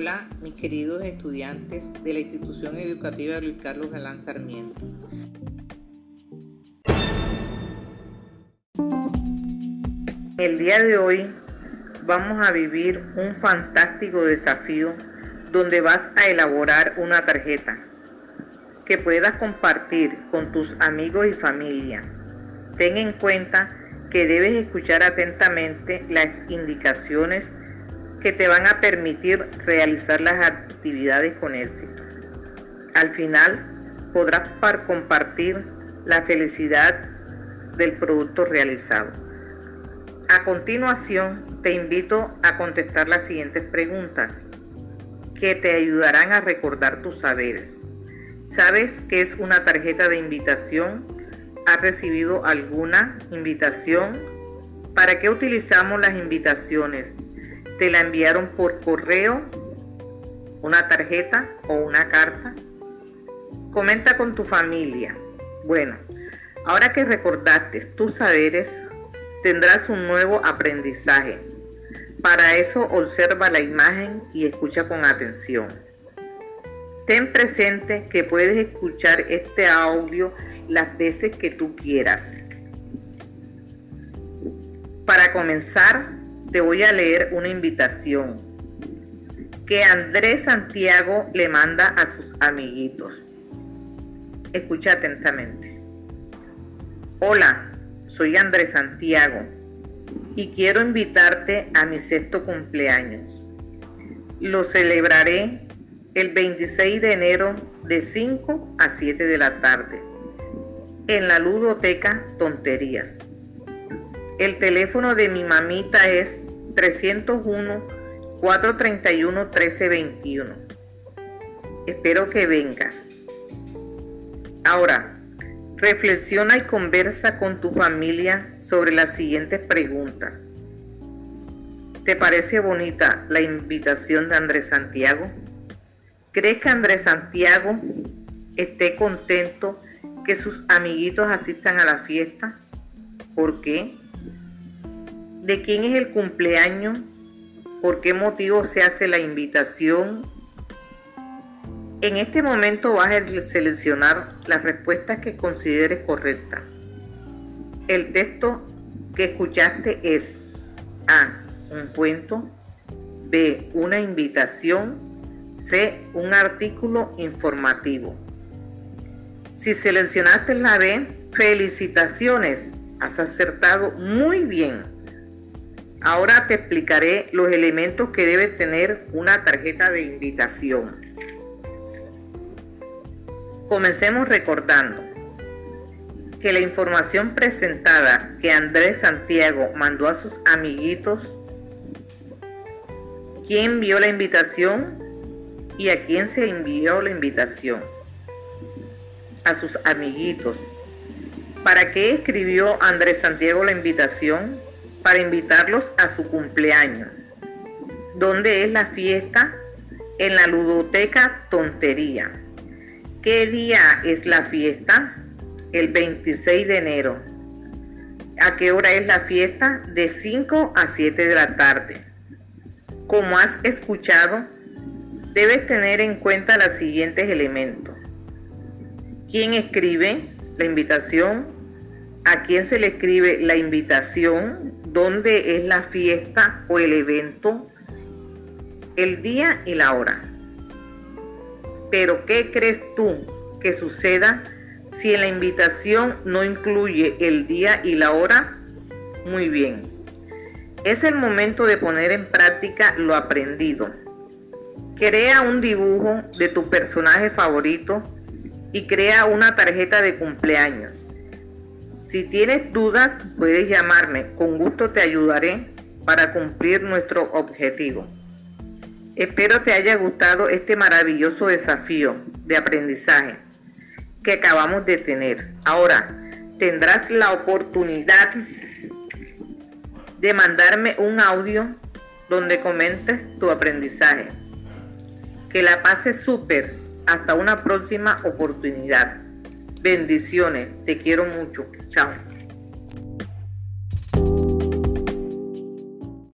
Hola, mis queridos estudiantes de la institución educativa Luis Carlos Galán Sarmiento. El día de hoy vamos a vivir un fantástico desafío donde vas a elaborar una tarjeta que puedas compartir con tus amigos y familia. Ten en cuenta que debes escuchar atentamente las indicaciones que te van a permitir realizar las actividades con éxito. Al final podrás compartir la felicidad del producto realizado. A continuación, te invito a contestar las siguientes preguntas que te ayudarán a recordar tus saberes. ¿Sabes qué es una tarjeta de invitación? ¿Has recibido alguna invitación? ¿Para qué utilizamos las invitaciones? Te la enviaron por correo, una tarjeta o una carta. Comenta con tu familia. Bueno, ahora que recordaste tus saberes, tendrás un nuevo aprendizaje. Para eso observa la imagen y escucha con atención. Ten presente que puedes escuchar este audio las veces que tú quieras. Para comenzar, te voy a leer una invitación que Andrés Santiago le manda a sus amiguitos. Escucha atentamente. Hola, soy Andrés Santiago y quiero invitarte a mi sexto cumpleaños. Lo celebraré el 26 de enero de 5 a 7 de la tarde en la ludoteca Tonterías. El teléfono de mi mamita es 301-431-1321. Espero que vengas. Ahora, reflexiona y conversa con tu familia sobre las siguientes preguntas. ¿Te parece bonita la invitación de Andrés Santiago? ¿Crees que Andrés Santiago esté contento que sus amiguitos asistan a la fiesta? ¿Por qué? De quién es el cumpleaños, por qué motivo se hace la invitación. En este momento vas a seleccionar las respuestas que consideres correctas. El texto que escuchaste es A. Un cuento. B. Una invitación. C. Un artículo informativo. Si seleccionaste la B, felicitaciones. Has acertado muy bien. Ahora te explicaré los elementos que debe tener una tarjeta de invitación. Comencemos recordando que la información presentada que Andrés Santiago mandó a sus amiguitos, quién vio la invitación y a quién se envió la invitación. A sus amiguitos. ¿Para qué escribió Andrés Santiago la invitación? Para invitarlos a su cumpleaños. ¿Dónde es la fiesta? En la ludoteca Tontería. ¿Qué día es la fiesta? El 26 de enero. ¿A qué hora es la fiesta? De 5 a 7 de la tarde. Como has escuchado, debes tener en cuenta los siguientes elementos. ¿Quién escribe la invitación? ¿A quién se le escribe la invitación? Dónde es la fiesta o el evento, el día y la hora. Pero ¿qué crees tú que suceda si la invitación no incluye el día y la hora? Muy bien. Es el momento de poner en práctica lo aprendido. Crea un dibujo de tu personaje favorito y crea una tarjeta de cumpleaños. Si tienes dudas, puedes llamarme. Con gusto te ayudaré para cumplir nuestro objetivo. Espero te haya gustado este maravilloso desafío de aprendizaje que acabamos de tener. Ahora tendrás la oportunidad de mandarme un audio donde comentes tu aprendizaje. Que la pases súper. Hasta una próxima oportunidad. Bendiciones. Te quiero mucho. Chao.